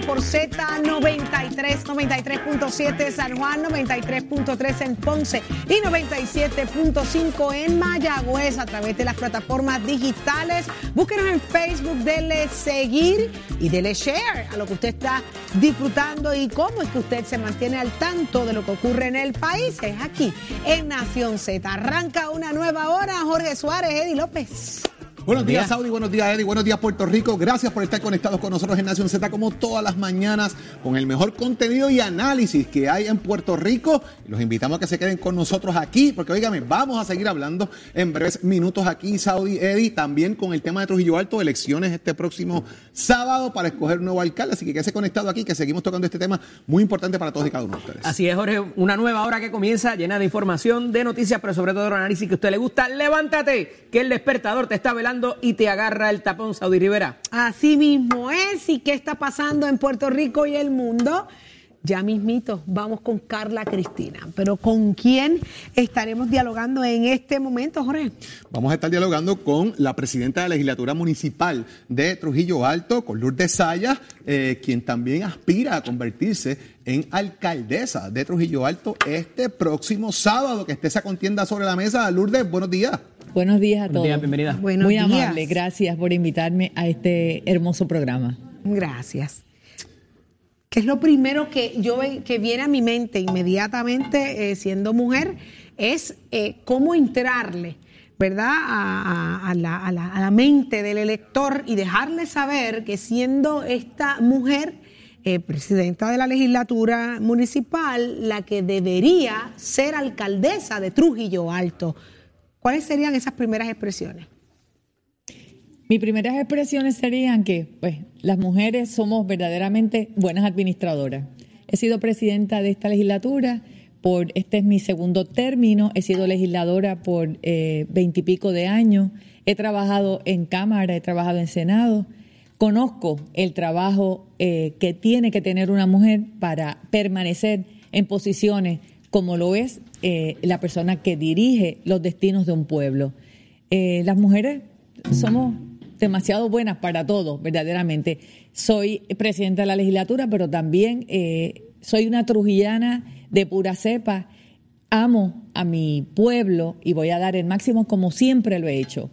Por Z93, 93.7 San Juan, 93.3 en Ponce y 97.5 en Mayagüez a través de las plataformas digitales. Búsquenos en Facebook, denle seguir y denle share a lo que usted está disfrutando y cómo es que usted se mantiene al tanto de lo que ocurre en el país. Es aquí, en Nación Z. Arranca una nueva hora. Jorge Suárez, Eddie López. Buenos días, Saudi. Buenos días, Eddie. Buenos días, Puerto Rico. Gracias por estar conectados con nosotros en Nación Z como todas las mañanas con el mejor contenido y análisis que hay en Puerto Rico. Los invitamos a que se queden con nosotros aquí porque, oígame, vamos a seguir hablando en breves minutos aquí, Saudi, Eddie, también con el tema de Trujillo Alto, elecciones este próximo sábado para escoger un nuevo alcalde. Así que quédese conectado aquí que seguimos tocando este tema muy importante para todos y cada uno de ustedes. Así es, Jorge, una nueva hora que comienza llena de información, de noticias, pero sobre todo de análisis que a usted le gusta. Levántate, que el despertador te está velando y te agarra el tapón, Saudi Rivera. Así mismo es. ¿Y qué está pasando en Puerto Rico y el mundo? Ya mismito, vamos con Carla Cristina. Pero ¿con quién estaremos dialogando en este momento, Jorge? Vamos a estar dialogando con la presidenta de la legislatura municipal de Trujillo Alto, con Lourdes Sayas, eh, quien también aspira a convertirse en alcaldesa de Trujillo Alto este próximo sábado, que esté esa contienda sobre la mesa. Lourdes, buenos días. Buenos días a Buenos todos. días, bienvenida. Buenos Muy días. amable, gracias por invitarme a este hermoso programa. Gracias. ¿Qué es lo primero que yo que viene a mi mente inmediatamente eh, siendo mujer? Es eh, cómo entrarle, ¿verdad? A, a- a la, a la- a la mente del elector y dejarle saber que siendo esta mujer eh, presidenta de la legislatura municipal, la que debería ser alcaldesa de Trujillo Alto. ¿Cuáles serían esas primeras expresiones? Mis primeras expresiones serían que pues, las mujeres somos verdaderamente buenas administradoras. He sido presidenta de esta legislatura por, este es mi segundo término, he sido legisladora por eh, veintipico de años, he trabajado en Cámara, he trabajado en Senado, conozco el trabajo eh, que tiene que tener una mujer para permanecer en posiciones como lo es eh, la persona que dirige los destinos de un pueblo. Eh, las mujeres somos demasiado buenas para todo, verdaderamente. Soy presidenta de la legislatura, pero también eh, soy una trujillana de pura cepa. Amo a mi pueblo y voy a dar el máximo como siempre lo he hecho.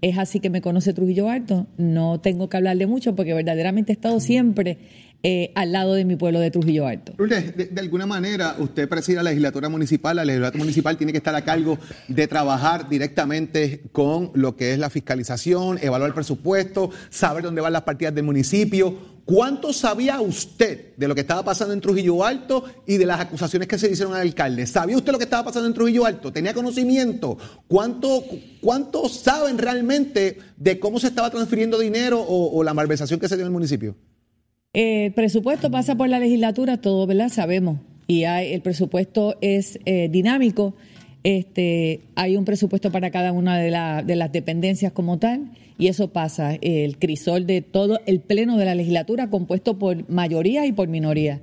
Es así que me conoce Trujillo Alto. No tengo que hablarle mucho porque verdaderamente he estado siempre eh, al lado de mi pueblo de Trujillo Alto. De, de alguna manera usted preside la legislatura municipal, la legislatura municipal tiene que estar a cargo de trabajar directamente con lo que es la fiscalización, evaluar el presupuesto, saber dónde van las partidas del municipio. ¿Cuánto sabía usted de lo que estaba pasando en Trujillo Alto y de las acusaciones que se hicieron al alcalde? ¿Sabía usted lo que estaba pasando en Trujillo Alto? ¿Tenía conocimiento? ¿Cuánto, cuánto saben realmente de cómo se estaba transfiriendo dinero o, o la malversación que se dio en el municipio? Eh, El presupuesto pasa por la legislatura, todo, ¿verdad? Sabemos. Y hay, el presupuesto es eh, dinámico. Este, hay un presupuesto para cada una de, la- de las dependencias como tal, y eso pasa. El crisol de todo el pleno de la legislatura, compuesto por mayoría y por minoría.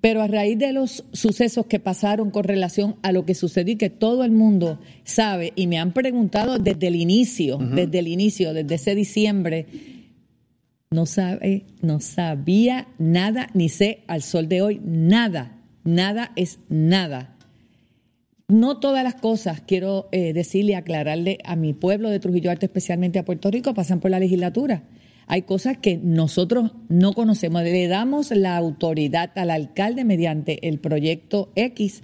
Pero a raíz de los sucesos que pasaron con relación a lo que sucedió y que todo el mundo sabe, y me han preguntado desde el inicio, desde el inicio, desde ese diciembre, no sabe, no sabía nada, ni sé al sol de hoy nada, nada es nada. No todas las cosas, quiero eh, decirle, aclararle a mi pueblo de Trujillo Alto, especialmente a Puerto Rico, pasan por la legislatura. Hay cosas que nosotros no conocemos. Le damos la autoridad al alcalde mediante el proyecto X.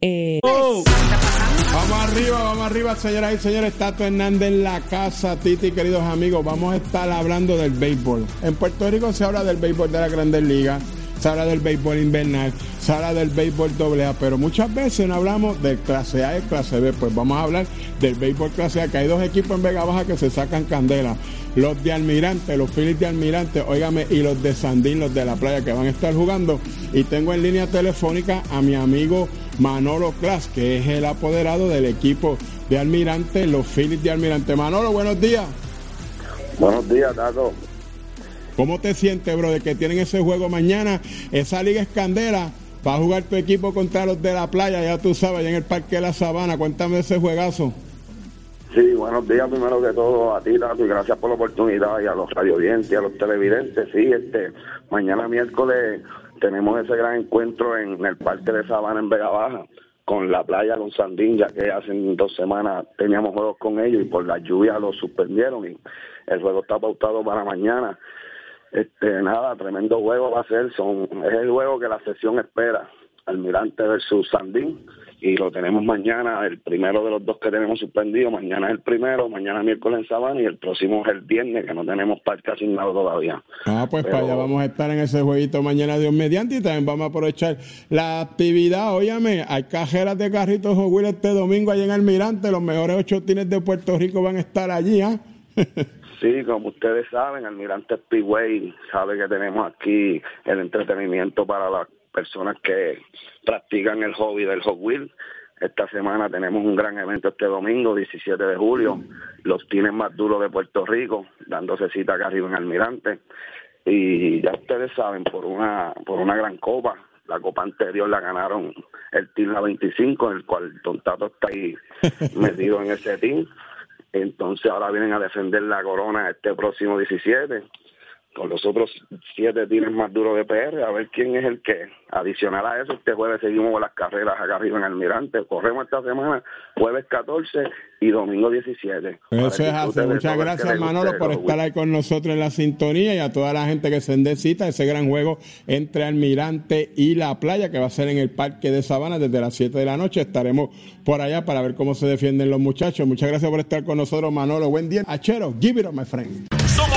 eh, ¿Qué está pasando? Vamos arriba, vamos arriba, señoras y señores. Tato Hernández en la casa, Titi, queridos amigos. Vamos a estar hablando del béisbol. En Puerto Rico se habla del béisbol de la Grandes Ligas, se habla del béisbol invernal, se habla del béisbol AA, pero muchas veces no hablamos del clase A y clase B. Pues vamos a hablar del béisbol clase A, que hay dos equipos en Vega Baja que se sacan candela. Los de Almirante, los Phillies de Almirante, óigame, y los de Sandín, los de la playa, que van a estar jugando. Y tengo en línea telefónica a mi amigo Manolo Clas, que es el apoderado del equipo de Almirante, los Phillies de Almirante. Manolo, buenos días. Buenos días, Tato. ¿Cómo te sientes, bro, de que tienen ese juego mañana? Esa liga es candela. Va a jugar tu equipo contra los de la playa, ya tú sabes, allá en el Parque de la Sabana. Cuéntame ese juegazo. Sí, buenos días primero que todo a ti, Tato, y gracias por la oportunidad y a los radiovidentes y a los televidentes. Sí, este, mañana miércoles tenemos ese gran encuentro en el Parque de Sabana en Vega Baja con la playa, con Sandín, ya que hace dos semanas teníamos juegos con ellos y por la lluvia lo suspendieron y el juego está pautado para mañana. Este, nada, tremendo juego va a ser, son, es el juego que la sesión espera, Almirante versus Sandín y lo tenemos mañana, el primero de los dos que tenemos suspendido, mañana es el primero, mañana miércoles en Sabana y el próximo es el viernes, que no tenemos parque asignado todavía. Ah, pues para allá vamos a estar en ese jueguito mañana Dios mediante y también vamos a aprovechar la actividad, óyame, hay cajeras de carritos o Will este domingo allá en Almirante, los mejores ocho tines de Puerto Rico van a estar allí, ¿ah? Sí, como ustedes saben, Almirante Speedway sabe que tenemos aquí el entretenimiento para las personas que practican el hobby del Hot Wheel. Esta semana tenemos un gran evento este domingo, 17 de julio, los tienes más duros de Puerto Rico, dándose cita acá arriba en Almirante. Y ya ustedes saben, por una, por una gran copa, la copa anterior la ganaron el Team La 25, en el cual Don Tato está ahí metido en ese team. Entonces ahora vienen a defender la corona este próximo 17 con los otros siete tienes más duros de PR, a ver quién es el que. Adicional a eso, este jueves seguimos con las carreras acá arriba en Almirante. Corremos esta semana, jueves 14 y domingo 17. Eso es así. Muchas gracias, Manolo, por estar ahí con nosotros en la sintonía y a toda la gente que se necesita ese gran juego entre Almirante y la playa que va a ser en el Parque de Sabana desde las 7 de la noche. Estaremos por allá para ver cómo se defienden los muchachos. Muchas gracias por estar con nosotros, Manolo. Buen día. Achero, give it up, my friend.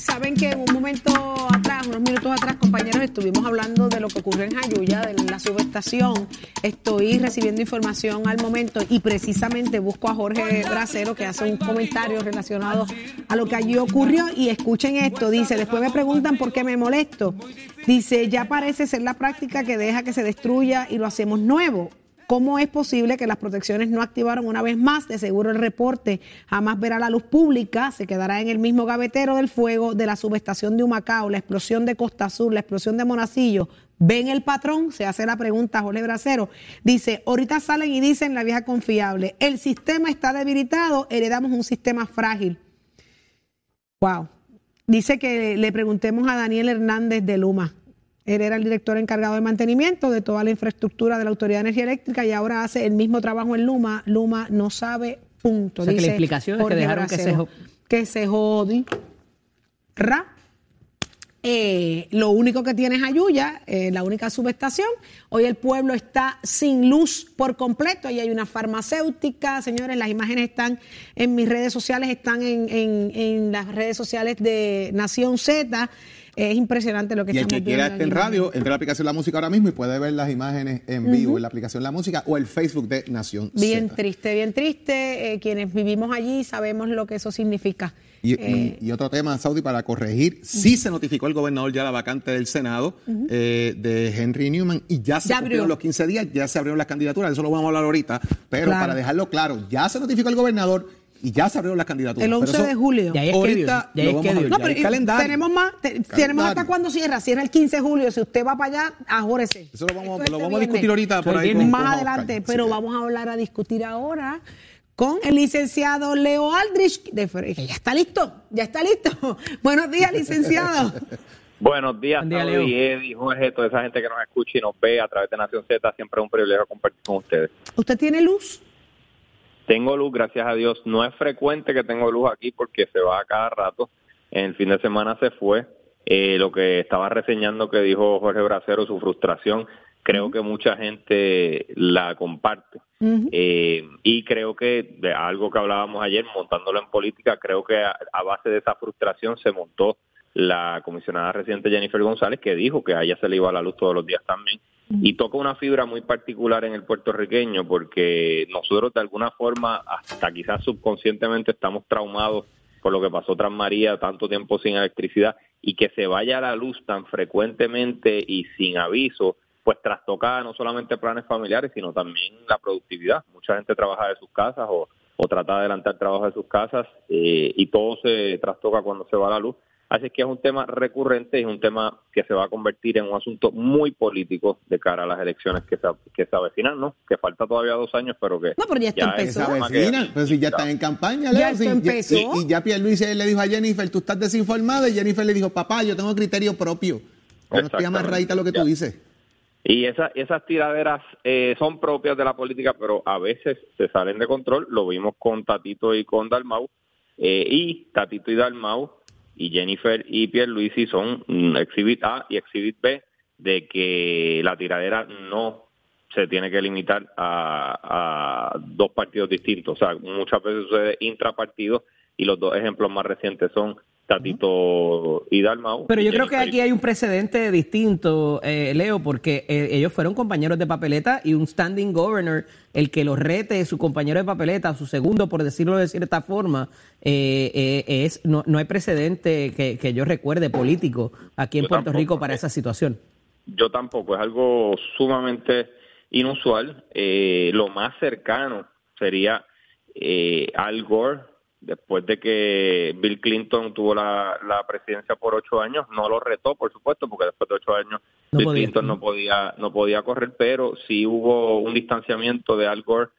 Saben que en un momento atrás, unos minutos atrás, compañeros, estuvimos hablando de lo que ocurrió en Jayuya, de la subestación. Estoy recibiendo información al momento y precisamente busco a Jorge Bracero que hace un comentario relacionado a lo que allí ocurrió. Y escuchen esto, dice, después me preguntan por qué me molesto. Dice, ya parece ser la práctica que deja que se destruya y lo hacemos nuevo. ¿Cómo es posible que las protecciones no activaron una vez más? De seguro el reporte jamás verá la luz pública, se quedará en el mismo gavetero del fuego de la subestación de Humacao, la explosión de Costa Sur, la explosión de Monacillo. ¿Ven el patrón? Se hace la pregunta Jorge Bracero. Dice, ahorita salen y dicen la vieja confiable, el sistema está debilitado, heredamos un sistema frágil. Wow. Dice que le preguntemos a Daniel Hernández de Luma. Él era el director encargado de mantenimiento de toda la infraestructura de la Autoridad de Energía Eléctrica y ahora hace el mismo trabajo en Luma. Luma no sabe, punto. O sea, que la dice explicación es que dejaron que se que se jodi. Ra. Eh, lo único que tiene es Ayuya, eh, la única subestación. Hoy el pueblo está sin luz por completo. Ahí hay una farmacéutica. Señores, las imágenes están en mis redes sociales, están en, en- en las redes sociales de Nación Z. Es impresionante lo que Y el estamos que quiera estar en radio, entre la aplicación La Música ahora mismo y puede ver las imágenes en vivo en la aplicación La Música o el Facebook de Nación Bien Z. triste, bien triste. Eh, quienes vivimos allí sabemos lo que eso significa. Y, Eh, y- y otro tema, Saudi, para corregir, sí se notificó el gobernador ya la vacante del Senado eh, de Henry Newman y ya se Ya cumplieron abrió. los 15 días, ya se abrieron las candidaturas, eso lo vamos a hablar ahorita, pero Claro. para dejarlo claro, ya se notificó el gobernador y ya se abrieron las candidaturas. El Pero 11 eso de julio. Ahorita lo vamos a ver, No, pero y calendario. tenemos más, te- tenemos hasta cuando cierra, cierra el 15 de julio. Si usted va para allá, ajórese. Eso lo vamos, Esto es lo este vamos a viernes. discutir ahorita por ahí. con- Más adelante, pero vamos a hablar a discutir ahora con el licenciado Leo Aldrich, de ya está listo, ya está listo. Buenos días, licenciado. Buenos días, Buen día, Saudi, Leo. Eddie, Jorge, toda esa gente que nos escucha y nos ve a través de Nación Z. Siempre es un privilegio compartir con ustedes. ¿Usted tiene luz? Tengo luz, gracias a Dios. No es frecuente que tengo luz aquí porque se va a cada rato. En el fin de semana se fue. Eh, lo que estaba reseñando que dijo Jorge Bracero, su frustración, creo que mucha gente la comparte. Eh, y creo que de algo que hablábamos ayer, montándolo en política, creo que a, a, base de esa frustración se montó la comisionada reciente Jennifer González, que dijo que a ella se le iba la luz todos los días también y toca una fibra muy particular en el puertorriqueño porque nosotros de alguna forma, hasta quizás subconscientemente, estamos traumados por lo que pasó tras María, tanto tiempo sin electricidad y que se vaya la luz tan frecuentemente y sin aviso, pues trastoca no solamente planes familiares, sino también la productividad. Mucha gente trabaja de sus casas o, o trata de adelantar trabajo de sus casas eh, y todo se trastoca cuando se va la luz. Así que es un tema recurrente y es un tema que se va a convertir en un asunto muy político de cara a las elecciones que se, que se avecinan, ¿no? Que falta todavía dos años, pero que... No, pero ya, ya empezó. Pero si ya están en campaña, Leo, Ya si- empezó. y, y ya Pierluisi le dijo a Jennifer, tú estás desinformada, y Jennifer le dijo, papá, yo tengo criterio propio. No estoy amarradita lo que tú Ya. dices. Y esa, esas tiraderas eh, son propias de la política, pero a veces se salen de control. Lo vimos con Tatito y con Dalmau. eh, y Tatito y Dalmau y Jennifer y Pierluisi son mm, Exhibit A y Exhibit B de que la tiradera no se tiene que limitar a, a dos partidos distintos. O sea, muchas veces sucede intrapartido y los dos ejemplos más recientes son Tatito y Dalmau. Pero yo creo que aquí hay un precedente distinto, eh, Leo, porque eh, ellos fueron compañeros de papeleta y un standing governor, el que los rete, su compañero de papeleta, su segundo, por decirlo de cierta forma, eh, eh, es no, no hay precedente que, que yo recuerde político aquí en Yo Puerto tampoco, Rico para esa situación. Yo tampoco, es algo sumamente inusual. Eh, lo más cercano sería Al Gore, después de que Bill Clinton tuvo la, la presidencia por ocho años, no lo retó, por supuesto, porque después de ocho años No Bill podía. Clinton no podía, no podía correr, pero sí hubo un distanciamiento de Al Gore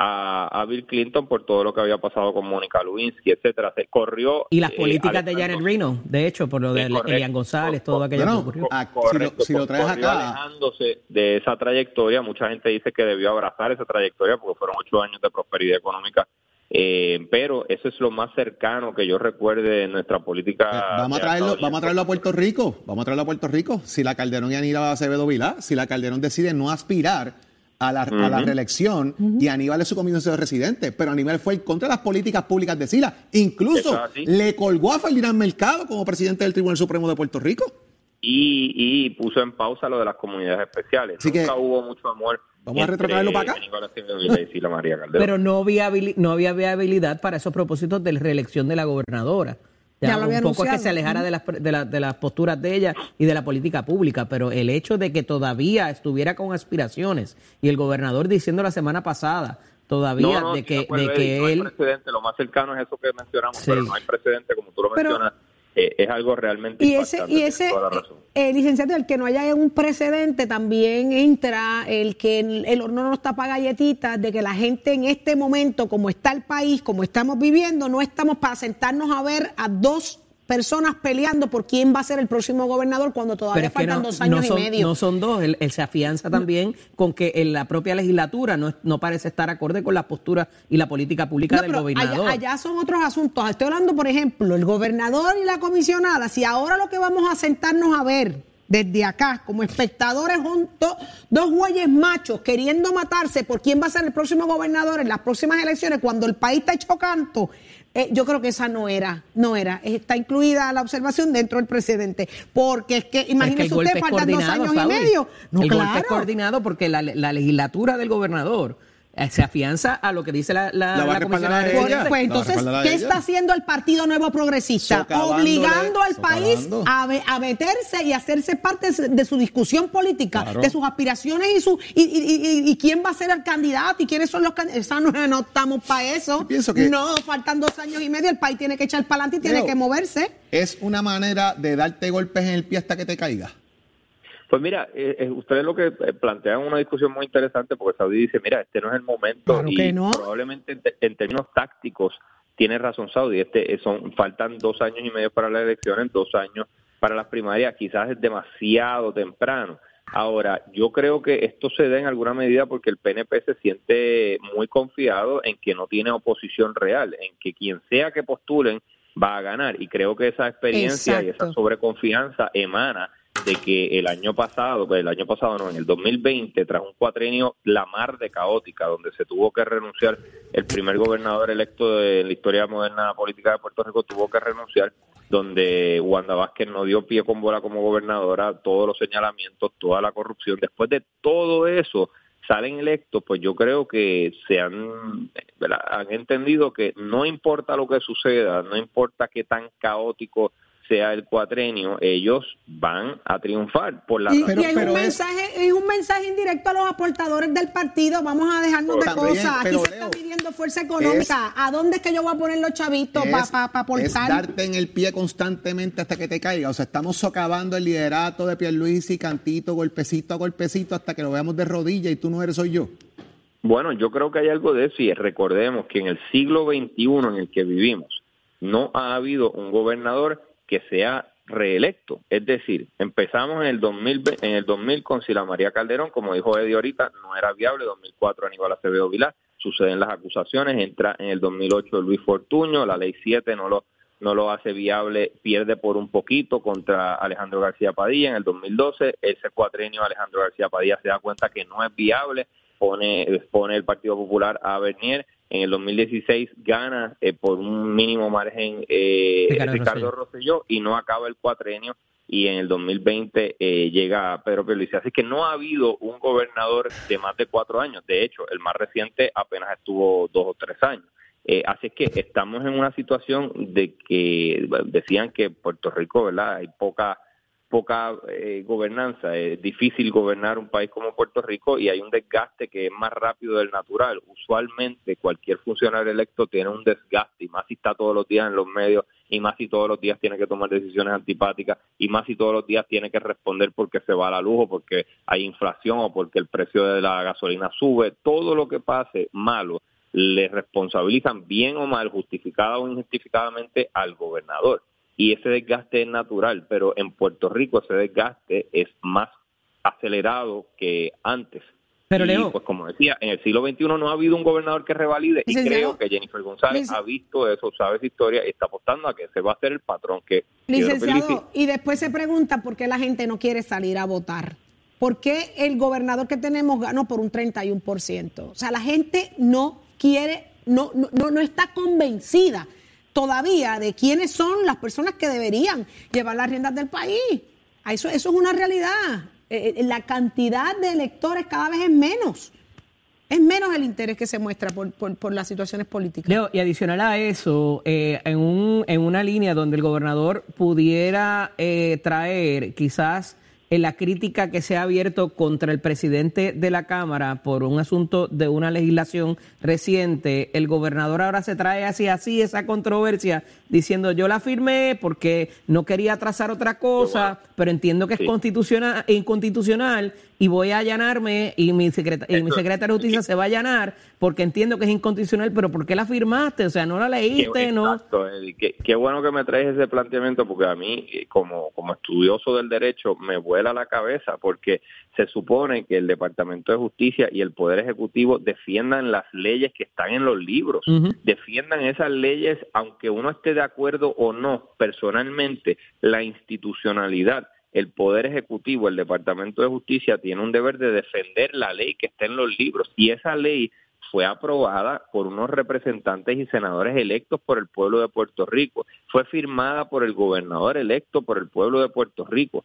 a, a Bill Clinton por todo lo que había pasado con Mónica Lewinsky, etcétera. Se corrió Y las eh, políticas de Janet Reno, de hecho, por lo de correcto. Elian González, todo aquello bueno, que ocurrió. ah, si lo- si lo traes acá- alejándose de esa trayectoria, mucha gente dice que debió abrazar esa trayectoria porque fueron ocho años de prosperidad económica. Eh, pero eso es lo más cercano que yo recuerde en nuestra política. Eh, vamos a de traerlo, vamos a traerlo a Puerto Rico, vamos a traerlo a Puerto Rico. Si la Calderón y Aníbal Acevedo Vilá, si la Calderón decide no aspirar a la, a la Ujú. reelección y Aníbal es su comisionado residente, pero Aníbal fue en contra de las políticas públicas de Sila. Incluso le colgó a Ferdinand Mercado como presidente del Tribunal Supremo de Puerto Rico. Y, y puso en pausa lo de las comunidades especiales. Así Nunca que- hubo mucho amor. Vamos a entre retrotraerlo para acá. Y Sila María Calderón. Pero no había, no había viabilidad para esos propósitos de la reelección de la gobernadora. Ya lo había un poco es que anunciado. se alejara de las, pre- de, la- de las posturas de ella y de la política pública, pero el hecho de que todavía estuviera con aspiraciones y el gobernador diciendo la semana pasada todavía No, no, de sí, que, de acuerdo, de que no hay él precedente, lo más cercano es eso que mencionamos, Sí. pero no hay precedente, como tú lo Pero- mencionas, eh, es algo realmente Y ese, y ese toda la razón. eh, licenciado, el que no haya un precedente también entra el que el, el horno no está para galletitas, de que la gente en este momento, como está el país, como estamos viviendo, no estamos para sentarnos a ver a dos personas peleando por quién va a ser el próximo gobernador cuando todavía faltan no, dos años no son, y medio. no son dos, él, él se afianza también con que en la propia legislatura no, no parece estar acorde con las posturas y la política pública del gobernador. allá, allá son otros asuntos. Estoy hablando, por ejemplo, el gobernador y la comisionada. Si ahora lo que vamos a sentarnos a ver desde acá, como espectadores, do- dos güeyes machos queriendo matarse por quién va a ser el próximo gobernador en las próximas elecciones, cuando el país está hecho canto, eh, yo creo que esa no era, no era. Está incluida la observación dentro del precedente. Porque es que, Pero es que imagínese usted, faltan dos años y medio. No, el golpe es claro. coordinado porque la, la legislatura del gobernador se afianza a lo que dice la, la, La la comisionada de ella. Pues, pues entonces, ¿qué ella. está haciendo el Partido Nuevo Progresista? Obligando al país a, meterse y hacerse parte de- su discusión política, Claro. de sus aspiraciones y, su, y, y- y- y quién va a ser el candidato y quiénes son los candidatos. No, no estamos para eso. Yo pienso que- No, faltan dos años y medio, el país tiene que echar para adelante y tiene Leo, que moverse. Es una manera de darte golpes en el pie hasta que te caiga. Pues mira, eh, eh, ustedes lo que eh, plantean una discusión muy interesante porque Saudi dice, mira, este no es el momento Claro y no. probablemente en, te- en términos tácticos tiene razón Saudi, este eh, son faltan dos años y medio para las elecciones, dos años para las primarias, quizás es demasiado temprano, Ahora, yo creo que esto se da en alguna medida porque el PNP se siente muy confiado en que no tiene oposición real, en que quien sea que postulen va a ganar. Y creo que esa experiencia y esa sobreconfianza emana de que el año pasado, pues el año pasado no, en el 2020, tras un cuatrenio la mar de caótica, donde se tuvo que renunciar el primer gobernador electo de la historia moderna política de Puerto Rico, tuvo que renunciar, donde Wanda Vázquez no dio pie con bola como gobernadora, todos los señalamientos, toda la corrupción. Después de todo eso, salen electos, pues yo creo que se han, han entendido que no importa lo que suceda, no importa qué tan caótico sea el cuatrenio, ellos van a triunfar por la y, y es, un mensaje, es un mensaje indirecto a los aportadores del partido. Vamos a dejarnos de cosas. Aquí se está pidiendo fuerza económica. ¿A dónde es que yo voy a poner los chavitos para pa, pa aportar? Es darte en el pie constantemente hasta que te caiga. O sea, estamos socavando el liderato de Pierluisi, cantito, golpecito a golpecito, hasta que lo veamos de rodilla y tú no eres, soy yo. Bueno, yo creo que hay algo de eso y recordemos que en el siglo XXI en el que vivimos no ha habido un gobernador que sea reelecto. Es decir, empezamos en el 2000, en el 2000 con Sila María Calderón, como dijo Eddie ahorita, no era viable, 2004 Aníbal Acevedo Vilar, suceden las acusaciones, entra en el 2008 Luis Fortuño, la ley 7 no lo no lo hace viable, pierde por un poquito contra Alejandro García Padilla en el 2012, ese cuatrenio Alejandro García Padilla se da cuenta que no es viable, pone, pone el Partido Popular a Bernier en el 2016 gana eh, por un mínimo margen eh, Ricardo, Rosselló. y no acaba el cuatrenio y en el 2020 eh, llega Pedro Pierluisi. Así que no ha habido un gobernador de más de cuatro años. De hecho, el más reciente apenas estuvo dos o tres años. Eh, así que estamos en una situación de que decían que Puerto Rico, ¿verdad? Hay poca poca eh, gobernanza, es difícil gobernar un país como Puerto Rico y hay un desgaste que es más rápido del natural. Usualmente cualquier funcionario electo tiene un desgaste y más si está todos los días en los medios y más si todos los días tiene que tomar decisiones antipáticas y más si todos los días tiene que responder porque se va la luz o porque hay inflación o porque el precio de la gasolina sube. Todo lo que pase malo le responsabilizan bien o mal, justificada o injustificadamente al gobernador y ese desgaste es natural, pero en Puerto Rico ese desgaste es más acelerado que antes. Pero Leo, pues como decía, en el siglo XXI no ha habido un gobernador que revalide y creo que Jennifer González ha visto eso, sabe esa historia y está apostando a que se va a hacer el patrón que... Licenciado, y después se pregunta por qué la gente no quiere salir a votar. ¿Por qué el gobernador que tenemos ganó por un 31%? O sea, la gente no quiere, no, no, no está convencida todavía de quiénes son las personas que deberían llevar las riendas del país. Eso, eso es una realidad. Eh, eh, la cantidad de electores cada vez es menos. Es menos el interés que se muestra por, por, las situaciones políticas. Leo, y adicional a eso, eh, en, un, en una línea donde el gobernador pudiera traer quizás en la crítica que se ha abierto contra el presidente de la Cámara por un asunto de una legislación reciente, el gobernador ahora se trae así así esa controversia diciendo yo la firmé porque no quería trazar otra cosa, pero entiendo que es constitucional inconstitucional y voy a allanarme y mi, secretario mi secretario de justicia se va a allanar porque entiendo que es inconstitucional, pero ¿por qué la firmaste? O sea, no la leíste, ¿no? Exacto, Qué, bueno que me traes ese planteamiento porque a mí, eh, como, como estudioso del derecho, me vuela la cabeza porque se supone que el Departamento de Justicia y el Poder Ejecutivo defiendan las leyes que están en los libros, defiendan esas leyes aunque uno esté de acuerdo o no personalmente, la institucionalidad el Poder Ejecutivo, el Departamento de Justicia, tiene un deber de defender la ley que está en los libros y esa ley fue aprobada por unos representantes y senadores electos por el pueblo de Puerto Rico, fue firmada por el gobernador electo por el pueblo de Puerto Rico.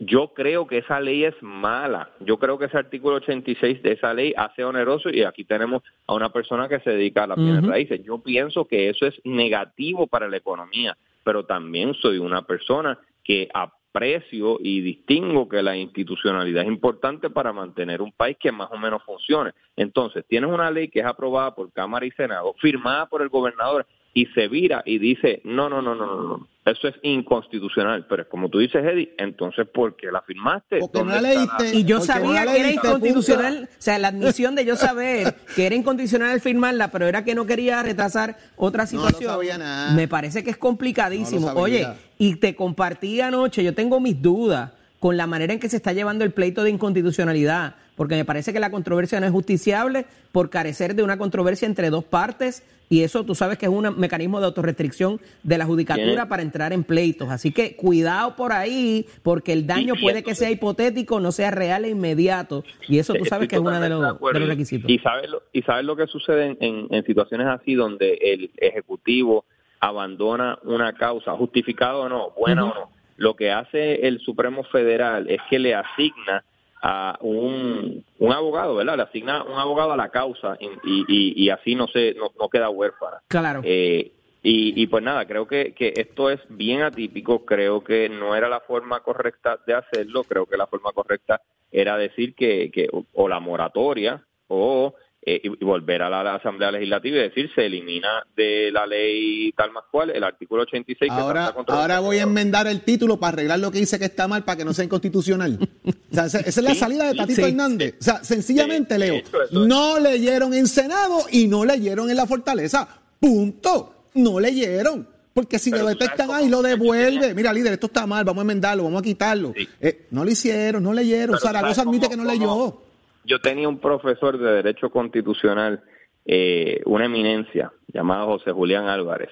Yo creo que esa ley es mala. Yo creo que ese artículo 86 de esa ley hace oneroso y aquí tenemos a una persona que se dedica a las bienes raíces. Yo pienso que eso es negativo para la economía, pero también soy una persona que aprecio y distingo que la institucionalidad es importante para mantener un país que más o menos funcione. Entonces, tienes una ley que es aprobada por Cámara y Senado, firmada por el gobernador y se vira y dice, no, no, no, no, no, eso es inconstitucional. Pero como tú dices, Eddie, entonces, ¿por qué la firmaste? Porque no la leíste. Y yo sabía que era inconstitucional, o sea, la admisión de yo saber que era inconstitucional firmarla, pero era que no quería retrasar otra situación. No sabía nada. Me parece que es complicadísimo. Oye, y te compartí anoche, yo tengo mis dudas con la manera en que se está llevando el pleito de inconstitucionalidad, porque me parece que la controversia no es justiciable por carecer de una controversia entre dos partes y eso tú sabes que es un mecanismo de autorrestricción de la judicatura para entrar en pleitos. Así que cuidado por ahí, porque el daño puede que sea hipotético, no sea real e inmediato. Y eso tú sabes que es uno de los, requisitos. Y sabes lo, y sabes lo que sucede en, en situaciones así donde el Ejecutivo abandona una causa, justificado o no, buena o no. Lo que hace el Supremo Federal es que le asigna a un, un abogado, ¿verdad? Le asigna un abogado a la causa y, y, y así no se no, no, queda huérfana. Claro. Eh, y, y, pues nada, creo que, que esto es bien atípico, creo que no era la forma correcta de hacerlo, creo que la forma correcta era decir que, que o la moratoria o eh, y, volver a la, Asamblea Legislativa y decir se elimina de la ley tal más cual el artículo 86. Ahora, ahora voy a enmendar el título para arreglar lo que dice que está mal para que no sea inconstitucional. o sea, esa, es la salida de Tatito Hernández. O sea, sencillamente, Leo, no leyeron en Senado y no leyeron en la Fortaleza. Punto. No leyeron. Porque si lo detectan ahí, lo devuelve. Mira, líder, esto está mal, vamos a enmendarlo, vamos a quitarlo. Eh, no lo hicieron, no leyeron. Zaragoza admite que no leyó yo tenía un profesor de Derecho Constitucional, eh, una eminencia, llamado José Julián Álvarez,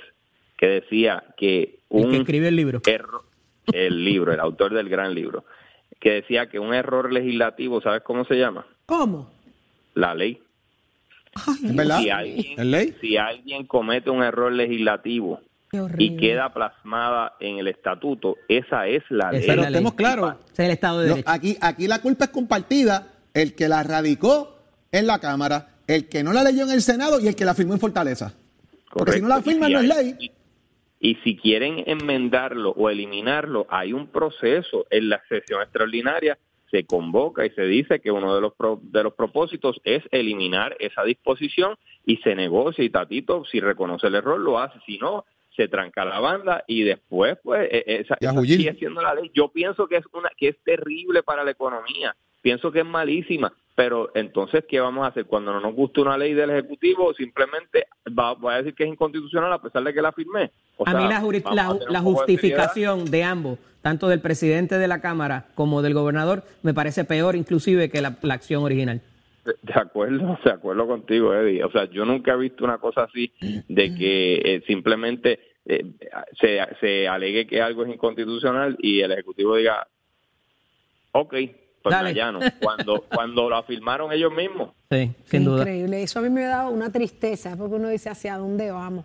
que decía que un... que escribe el libro. el libro, el autor del gran libro, que decía que un error legislativo, ¿sabes cómo se llama? ¿Cómo? La ley. ¿Verdad? Si alguien, ¿Ley? si alguien comete un error legislativo y queda plasmada en el estatuto, esa es la ley. Pero estemos claros, es el Estado de Derecho. aquí, aquí la culpa es compartida el que la radicó en la Cámara, el que no la leyó en el Senado y el que la firmó en Fortaleza. Porque si no la firma no es ley. Y, si quieren enmendarlo o eliminarlo, hay un proceso en la sesión extraordinaria se convoca y se dice que uno de los de los propósitos es eliminar esa disposición y se negocia y Tatito si reconoce el error lo hace, si no se tranca la banda y después pues e, e, esa, sigue siendo la ley. Yo pienso que es una que es terrible para la economía pienso que es malísima, pero entonces, ¿qué vamos a hacer? Cuando no nos guste una ley del Ejecutivo, simplemente va, a decir que es inconstitucional a pesar de que la firmé. a mí la, justificación de, ambos, tanto del presidente de la Cámara como del gobernador, me parece peor inclusive que la, acción original. De acuerdo, de acuerdo contigo, Eddie. O sea, yo nunca he visto una cosa así de que eh, simplemente eh, se, se alegue que algo es inconstitucional y el Ejecutivo diga, ok, pues cuando, cuando lo afirmaron ellos mismos. Sí, sin duda. Increíble. Eso a mí me ha dado una tristeza, porque uno dice hacia dónde vamos,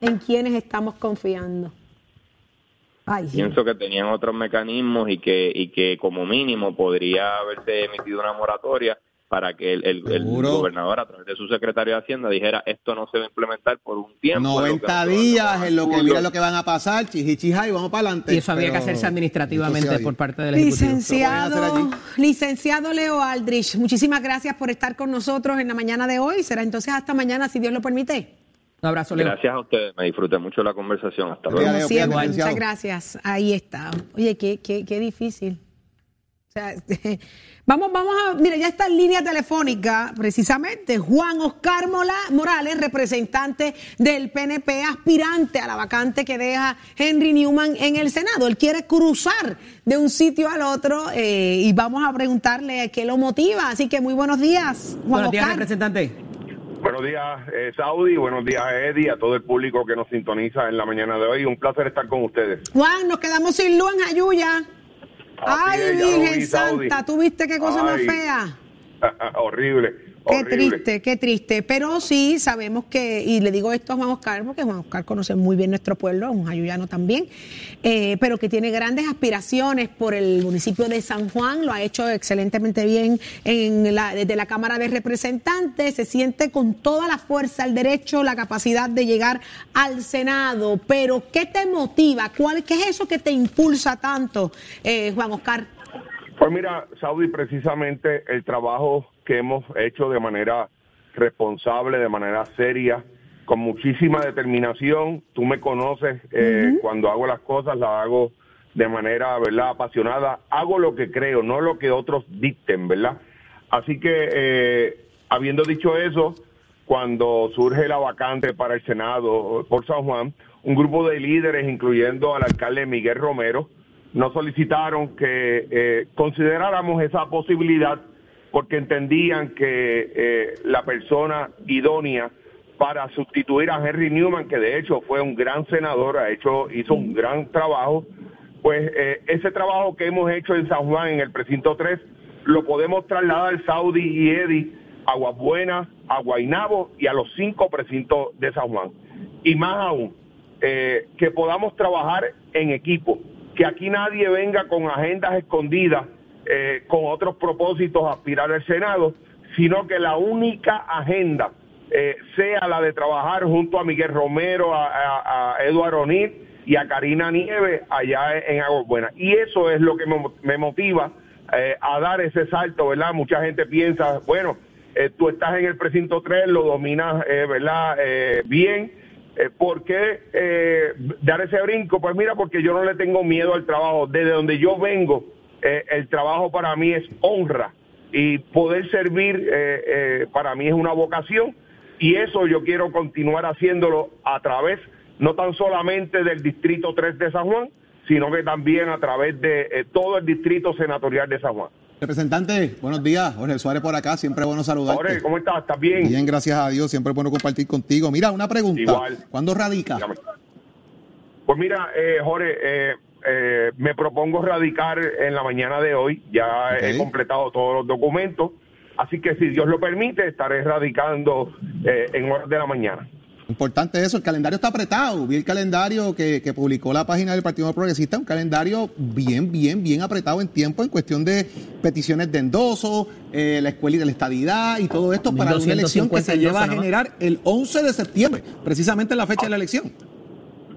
en quiénes estamos confiando. Pienso que tenían otros mecanismos y que, y que como mínimo podría haberse emitido una moratoria para que el, gobernador a través de su secretario de Hacienda dijera esto no se va a implementar por un tiempo. 90 días en lo que mira lo que van a pasar, chichichija y vamos para adelante. Y eso había que hacerse administrativamente por parte del Ejecutivo. Licenciado, licenciado Leo Aldrich, muchísimas gracias por estar con nosotros en la mañana de hoy. Será entonces hasta mañana, si Dios lo permite. Un abrazo, Leo. Gracias a ustedes, me disfruté mucho la conversación. Hasta luego. muchas gracias. Ahí está. Oye, qué, qué, qué difícil. O sea, vamos, vamos a, mira, ya está en línea telefónica, precisamente, Juan Oscar Morales, representante del PNP, aspirante a la vacante que deja Henry Newman en el Senado. Él quiere cruzar de un sitio al otro eh, y vamos a preguntarle qué lo motiva. Así que muy buenos días, Juan Buenos días, representante. Buenos días, eh, Saudi. Buenos días, Eddie, a todo el público que nos sintoniza en la mañana de hoy. Un placer estar con ustedes. Juan, nos quedamos sin luz en Ayuya. Ay, Virgen Santa, ¿tú viste qué cosa más fea? horrible. Qué triste, qué triste. Pero sí sabemos que, y le digo esto a Juan Oscar, porque Juan Oscar conoce muy bien nuestro pueblo, un ayuyano también, eh, pero que tiene grandes aspiraciones por el municipio de San Juan, lo ha hecho excelentemente bien en la, desde la Cámara de Representantes, se siente con toda la fuerza, el derecho, la capacidad de llegar al Senado. Pero, ¿qué te motiva? ¿Cuál, ¿Qué es eso que te impulsa tanto, eh, Juan Oscar? Pues mira, Saudi, precisamente el trabajo que hemos hecho de manera responsable, de manera seria, con muchísima determinación. Tú me conoces, eh, cuando hago las cosas las hago de manera, ¿verdad?, apasionada. Hago lo que creo, no lo que otros dicten, ¿verdad? Así que, eh, habiendo dicho eso, cuando surge la vacante para el Senado por San Juan, un grupo de líderes, incluyendo al alcalde Miguel Romero, nos solicitaron que eh, consideráramos esa posibilidad porque entendían que eh, la persona idónea para sustituir a Henry Newman, que de hecho fue un gran senador, ha hecho, hizo un gran trabajo, pues eh, ese trabajo que hemos hecho en San Juan, en el precinto 3, lo podemos trasladar al Saudi y Edi, Aguas Buenas, a Guainabo y a los cinco precintos de San Juan. Y más aún, eh, que podamos trabajar en equipo, que aquí nadie venga con agendas escondidas, eh, con otros propósitos a aspirar al Senado, sino que la única agenda eh, sea la de trabajar junto a Miguel Romero, a, Eduardo Onir y a Karina Nieves allá en Aguas Buenas. Y eso es lo que me, motiva eh, a dar ese salto, ¿verdad? Mucha gente piensa, bueno, tú estás en el precinto 3, lo dominas, ¿verdad? bien. ¿Por qué dar ese brinco? Pues mira, porque yo no le tengo miedo al trabajo. Desde donde yo vengo, eh, el trabajo para mí es honra y poder servir eh, eh, para mí es una vocación y eso yo quiero continuar haciéndolo a través no tan solamente del Distrito 3 de San Juan, sino que también a través de todo el Distrito Senatorial de San Juan. Representante, buenos días. Jorge Suárez por acá, siempre bueno saludarte. Jorge, ¿cómo estás? ¿Estás bien? Bien, gracias a Dios, siempre bueno compartir contigo. Mira, una pregunta. Igual. ¿Cuándo radica? Pues mira, Jorge, eh, eh, me propongo radicar en la mañana de hoy. Ya he completado todos los documentos. Así que si Dios lo permite, estaré radicando eh, en horas de la mañana. Importante eso, el calendario está apretado. Vi el calendario que, publicó la página del Partido Progresista, un calendario bien, bien, bien apretado en tiempo en cuestión de peticiones de endoso, eh, la escuela y de la estadidad y todo esto para una elección que se lleva a generar el 11 de septiembre, precisamente la fecha de la elección.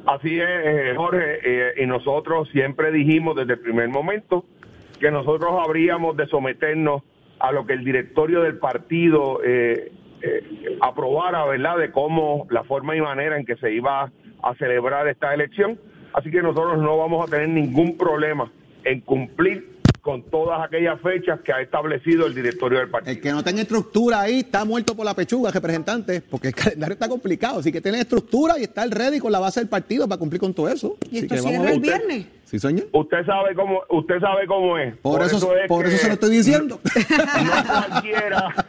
Así es, eh, Jorge, eh, y nosotros siempre dijimos desde el primer momento que nosotros habríamos de someternos a lo que el directorio del partido eh, aprobara, ¿verdad?, de cómo la forma y manera en que se iba a celebrar esta elección. Así que nosotros no vamos a tener ningún problema en cumplir con todas aquellas fechas que ha establecido el directorio del partido. El que no tenga estructura ahí está muerto por la pechuga, representante, porque el calendario está complicado. Así que tiene estructura y está el ready con la base del partido para cumplir con todo eso. ¿Y esto cierra el viernes? ¿Sí, sueña? Usted sabe cómo, usted sabe cómo es. Por, eso, por eso se lo estoy diciendo. No cualquiera,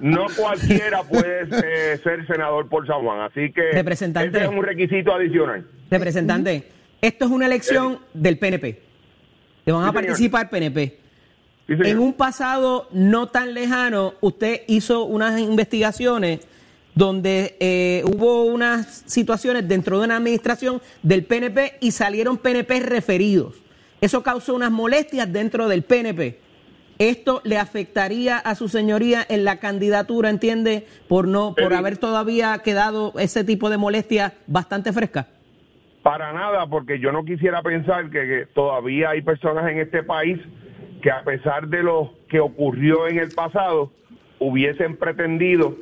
no cualquiera puede eh, ser senador por San Juan. Así que representante, es un requisito adicional. Representante, esto es una elección del PNP que van a participar PNP. en un pasado no tan lejano, usted hizo unas investigaciones donde eh, hubo unas situaciones dentro de una administración del PNP y salieron PNP referidos. Eso causó unas molestias dentro del PNP. ¿Esto le afectaría a su señoría en la candidatura, entiende, por no, por haber todavía quedado ese tipo de molestias bastante frescas? Para nada, porque yo no quisiera pensar que, todavía hay personas en este país que a pesar de lo que ocurrió en el pasado, hubiesen pretendido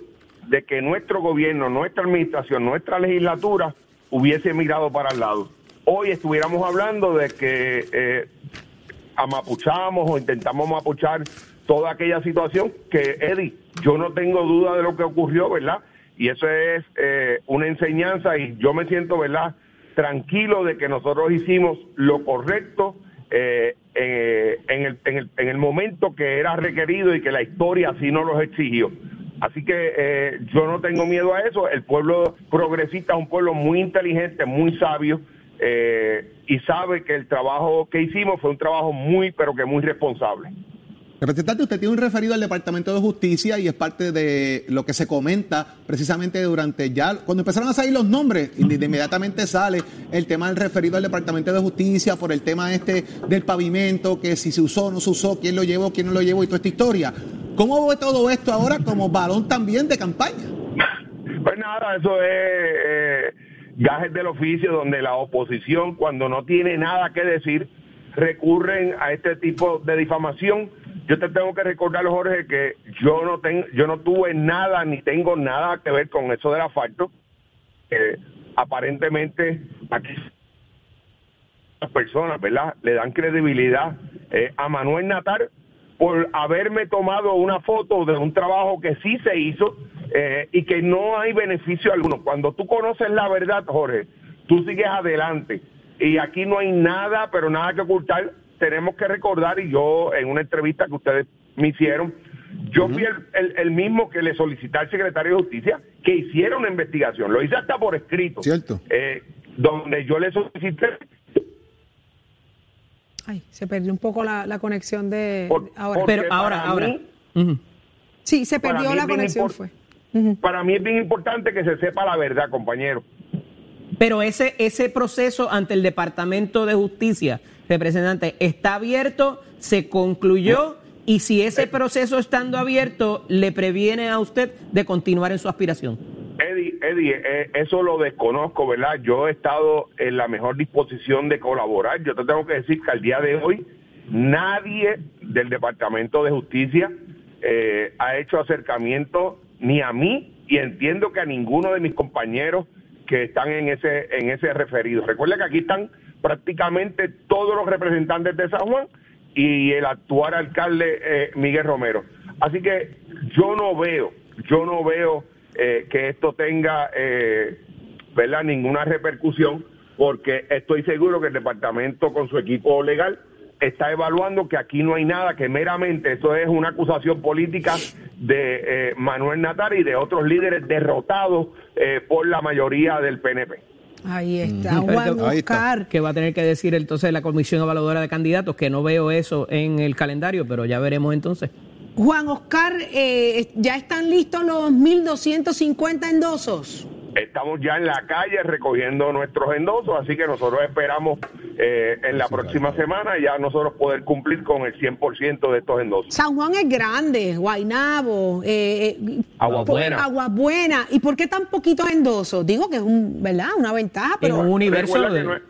de que nuestro gobierno, nuestra administración, nuestra legislatura hubiese mirado para el lado. Hoy estuviéramos hablando de que eh, amapuchamos o intentamos mapuchar toda aquella situación que, Eddie, yo no tengo duda de lo que ocurrió, ¿verdad? Y eso es eh, una enseñanza y yo me siento, ¿verdad? Tranquilo de que nosotros hicimos lo correcto eh, eh, en, el, en, momento que era requerido y que la historia así nos lo exigió. Así que eh, yo no tengo miedo a eso. El pueblo progresista es un pueblo muy inteligente, muy sabio y sabe que el trabajo que hicimos fue un trabajo muy, pero que muy responsable. Representante, usted tiene un referido al Departamento de Justicia y es parte de lo que se comenta precisamente durante ya, cuando empezaron a salir los nombres, inmediatamente sale el tema del referido al Departamento de Justicia por el tema este del pavimento, que si se usó o no se usó, quién lo llevó, quién no lo llevó y toda esta historia. ¿Cómo ve todo esto ahora como balón también de campaña? Pues nada, eso es eh, gajes del oficio donde la oposición, cuando no tiene nada que decir, recurren a este tipo de difamación yo te tengo que recordar, Jorge, que yo no tengo, yo no tuve nada ni tengo nada que ver con eso del asfalto. aparentemente aquí las personas, ¿verdad? Le dan credibilidad eh, a Manuel Natar por haberme tomado una foto de un trabajo que sí se hizo eh, y que no hay beneficio alguno. Cuando tú conoces la verdad, Jorge, tú sigues adelante y aquí no hay nada, pero nada que ocultar. Tenemos que recordar, y yo en una entrevista que ustedes me hicieron, yo fui el, el- el mismo que le solicité al secretario de Justicia que hiciera una investigación. Lo hice hasta por escrito. Cierto. Eh, donde yo le solicité Ay, se perdió un poco la, la conexión de Por- ahora. Pero ahora, ahora. mí- sí, se perdió la conexión. Para mí es bien importante que se sepa la verdad, compañero. Pero ese, ese proceso ante el Departamento de Justicia, representante, está abierto, se concluyó y si ese proceso estando abierto le previene a usted de continuar en su aspiración. Eddie, Eddie eh, eso lo desconozco, ¿verdad? Yo he estado en la mejor disposición de colaborar. Yo te tengo que decir que al día de hoy nadie del Departamento de Justicia eh, ha hecho acercamiento ni a mí y entiendo que a ninguno de mis compañeros que están en ese en ese referido. Recuerda que aquí están prácticamente todos los representantes de San Juan y el actual alcalde eh, Miguel Romero. Así que yo no veo, yo no veo eh, que esto tenga, eh, ¿verdad? Ninguna repercusión, porque estoy seguro que el departamento con su equipo legal está evaluando que aquí no hay nada, que meramente esto es una acusación política de eh, Manuel Natar y de otros líderes derrotados eh, por la mayoría del PNP. Ahí está, Juan que- ahí está. Oscar. que va a tener que decir entonces la Comisión Evaluadora de Candidatos, que no veo eso en el calendario, pero ya veremos entonces. Juan Oscar, eh, ¿ya están listos los 1.250 endosos? Estamos ya en la calle recogiendo nuestros endosos, así que nosotros esperamos eh, en la próxima semana ya nosotros poder cumplir con el 100% de estos endosos. San Juan es grande, Guainabo, eh, eh, Agua por- Buena. Agua Buena. ¿Y por qué tan poquitos endosos? Digo que es un, ¿verdad? una ventaja, pero en un universo de... no es-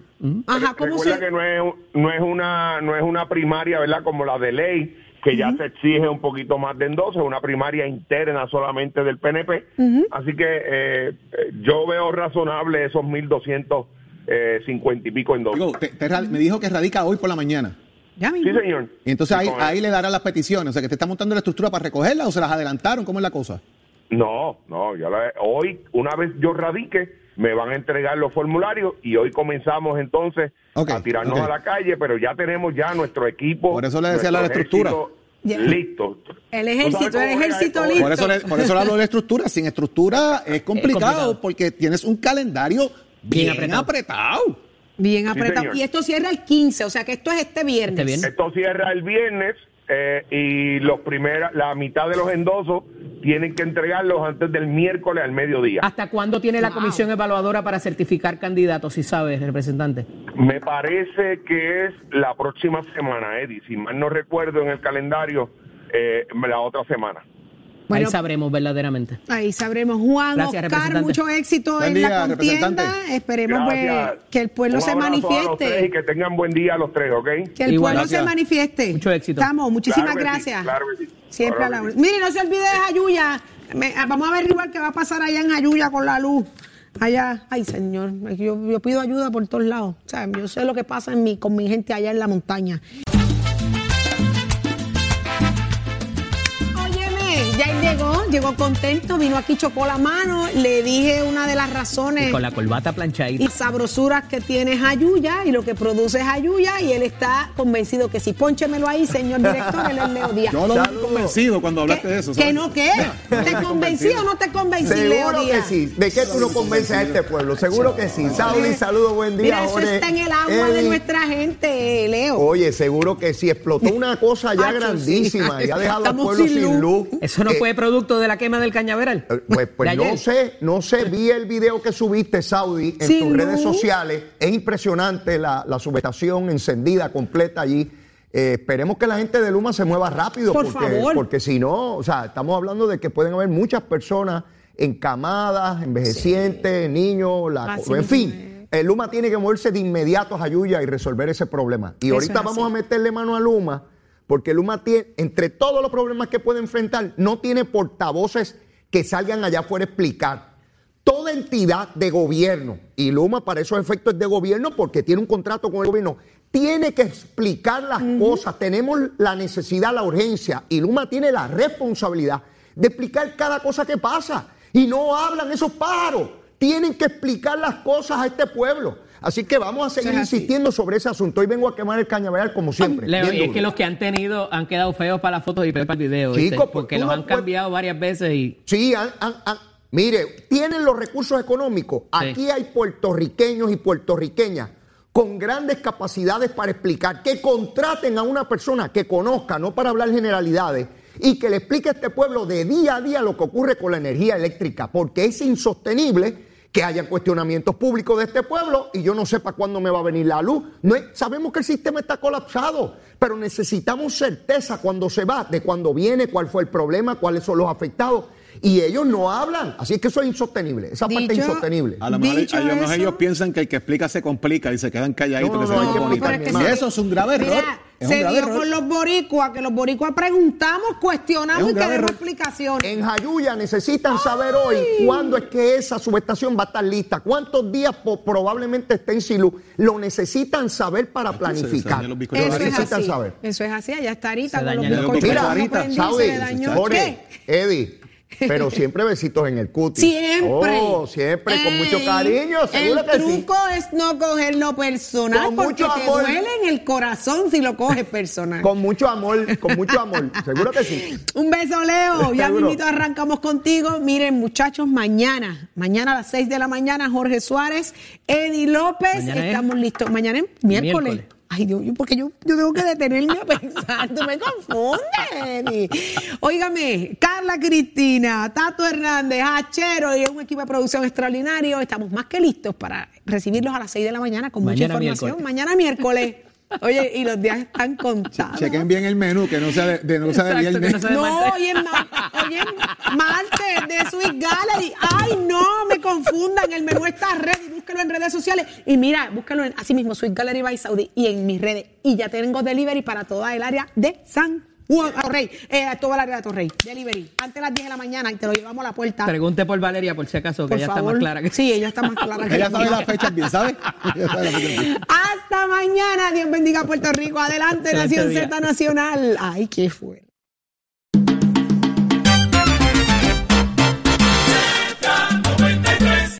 Ajá, ¿cómo se- que no es, no es una no es una primaria, ¿verdad? Como la de ley, que ya se exige un poquito más de endosos, es una primaria interna solamente del PNP. Así que eh, eh, yo veo razonable esos 1.250 y pico endosos. Digo, te- te ra- me dijo que radica hoy por la mañana. ya Sí, señor. Y entonces ahí, le dará las peticiones. O sea, que te está montando la estructura para recogerlas o se las adelantaron. ¿Cómo es la cosa? No, no, ya la- hoy, una vez yo radique, me van a entregar los formularios y hoy comenzamos entonces Ok, a tirarnos a la calle, pero ya tenemos ya nuestro equipo. Por eso le decía la estructura. Ya. Listo. El ¿Tú ejército, el ejército listo. Por eso, le, por eso le hablo de estructura. Sin estructura es complicado, complicado. porque tienes un calendario bien, Bien apretado. apretado. Bien apretado. y esto cierra el 15, o sea que esto es este viernes. Este viernes. Esto cierra el viernes eh, y los primera, la mitad de los endosos tienen que entregarlos antes del miércoles al mediodía. ¿Hasta cuándo tiene la Comisión Evaluadora para certificar candidatos, si sabes, representante? Me parece que es la próxima semana, Eddie. Si mal no recuerdo en el calendario, eh, la otra semana. Bueno, Ahí sabremos verdaderamente. Ahí sabremos. Juan Gracias, Oscar, mucho éxito Buen en día, la contienda. Esperemos pues, Gracias. que el pueblo Un se abrazo a los tres y manifieste. que tengan buen día los tres, ¿ok? Que el Igual, pueblo se gracias. manifieste. Mucho éxito. Estamos, muchísimas Claro que sí, gracias. claro que sí. Siempre Claro a la sí. Mire, no se olvide de Jayuya. Me- ah, vamos a averiguar qué va a pasar allá en Jayuya con la luz. Allá, ay señor, yo, yo pido ayuda por todos lados. O sea, yo sé lo que pasa en mi, con mi gente allá en la montaña. Llegó, llegó contento, vino aquí, chocó la mano, le dije una de las razones Y con la corbata planchadita. y sabrosuras que tiene Jayuya y lo que produce Jayuya y él está convencido que si pónchemelo ahí, señor director, él es Leo Díaz. Yo lo vi convencido cuando hablaste ¿Qué- de eso. ¿Que ¿sabes? no qué? ¿Te convencí o no te convencí, Leo Seguro que Díaz? sí. ¿De qué tú no convences a este pueblo? Seguro que sí. Saudi, saludos, buen día. Mira, eso Jorge, está en el agua de nuestra gente, Leo. Oye, seguro que sí. Explotó una cosa ya grandísima sí. y ha dejado al pueblo sin sin luz. ¿Eso no Eh, fue producto de la quema del cañaveral? eh, Pues, pues ¿De no sé, no sé, vi el video que subiste, Saudi, en tus redes sociales. Es impresionante la, la subestación encendida completa allí. Eh, esperemos que la gente de Luma se mueva rápido, Por porque, favor. porque si no, o sea, estamos hablando de que pueden haber muchas personas encamadas, envejecientes, niños, la, Así en fin. El Luma tiene que moverse de inmediato a Jayuya y resolver ese problema. Y Eso ahorita es vamos a meterle mano a Luma, porque Luma tiene, entre todos los problemas que puede enfrentar, no tiene portavoces que salgan allá afuera a explicar. Toda entidad de gobierno, y Luma para esos efectos es de gobierno porque tiene un contrato con el gobierno, tiene que explicar las cosas. Tenemos la necesidad, la urgencia, y Luma tiene la responsabilidad de explicar cada cosa que pasa. Y no hablan esos pájaros. Tienen que explicar las cosas a este pueblo. Así que vamos a seguir así. insistiendo sobre ese asunto. Hoy vengo a quemar el cañaveral como siempre. Leo, y es duro. que los que han tenido han quedado feos para las fotos y para el video. Chico, pues, porque los no han puedes- cambiado varias veces y. Sí, han- han- han- mire, tienen los recursos económicos. Aquí hay puertorriqueños y puertorriqueñas con grandes capacidades para explicar, que contraten a una persona que conozca, no para hablar generalidades, y que le explique a este pueblo de día a día lo que ocurre con la energía eléctrica, porque es insostenible que haya cuestionamientos públicos de este pueblo y yo no sé para cuándo me va a venir la luz. No sabemos que el sistema está colapsado, pero necesitamos certeza cuando se va, de cuándo viene, cuál fue el problema, cuáles son los afectados. Y ellos no hablan, así es que eso es insostenible, esa parte es insostenible. A lo mejor, Dicho a lo mejor eso- ellos piensan que el que explica se complica y se quedan calladitos. No, que se no, es que se- eso es un grave error. Mira, es se dio error. con los boricuas, que los boricuas preguntamos, Es cuestionamos y queremos explicaciones. En Jayuya necesitan saber hoy cuándo es que esa subestación va a estar lista, cuántos días po- probablemente esté en Silú. Lo necesitan saber para planificar. Eso necesitan así. saber. Eso es así, allá está Se Arita con los bizcochos. no Mira, Saudi, se le dañó. Jorge, ¿Qué? Eddie, pero siempre besitos en el cutis. Siempre. Oh, siempre, con mucho cariño, seguro el que sí. truco es no cogerlo personal Con porque mucho te amor. duele en el corazón si lo coges personal. Con mucho amor, con mucho amor, seguro que sí. Un beso, Leo. Ya mismito arrancamos contigo. Miren, muchachos, mañana, mañana a las 6 de la mañana, Jorge Suárez, Eddie López, Mañana es- estamos listos. Mañana es miércoles. Miércoles. Ay, Dios, yo- porque yo, yo tengo que detenerme a pensar, tú me confundes. Óigame, Carla Cristina, Tato Hernández, Hachero y un equipo de producción extraordinario. Estamos más que listos para recibirlos a las 6 de la mañana con Mañana mucha información. miércoles. Mañana miércoles. Oye, y los días están contados. Chequen bien el menú, que no sea de, de- no sea de viernes. no sea de No, hoy es martes de Sweet Gallery. Ay, no, me confundan. El menú está ready. Búsquelo en redes sociales. Y mira, búsquelo en, así mismo, Sweet Gallery by Saudi y en mis redes. Y ya tengo delivery para toda el área de San Juan, Torrey. Eh, toda el área de Torrey. Delivery. Antes de las 10 de la mañana y te lo llevamos a la puerta. Pregunte por Valeria, por si acaso, que Por ella está más clara que Sí, ella está más clara que Ella sabe las fechas bien, ¿sabes? Ella sabe las fechas bien. Hasta mañana. Dios bendiga a Puerto Rico. Adelante, Nación. Z Nacional. Ay, qué fuerte.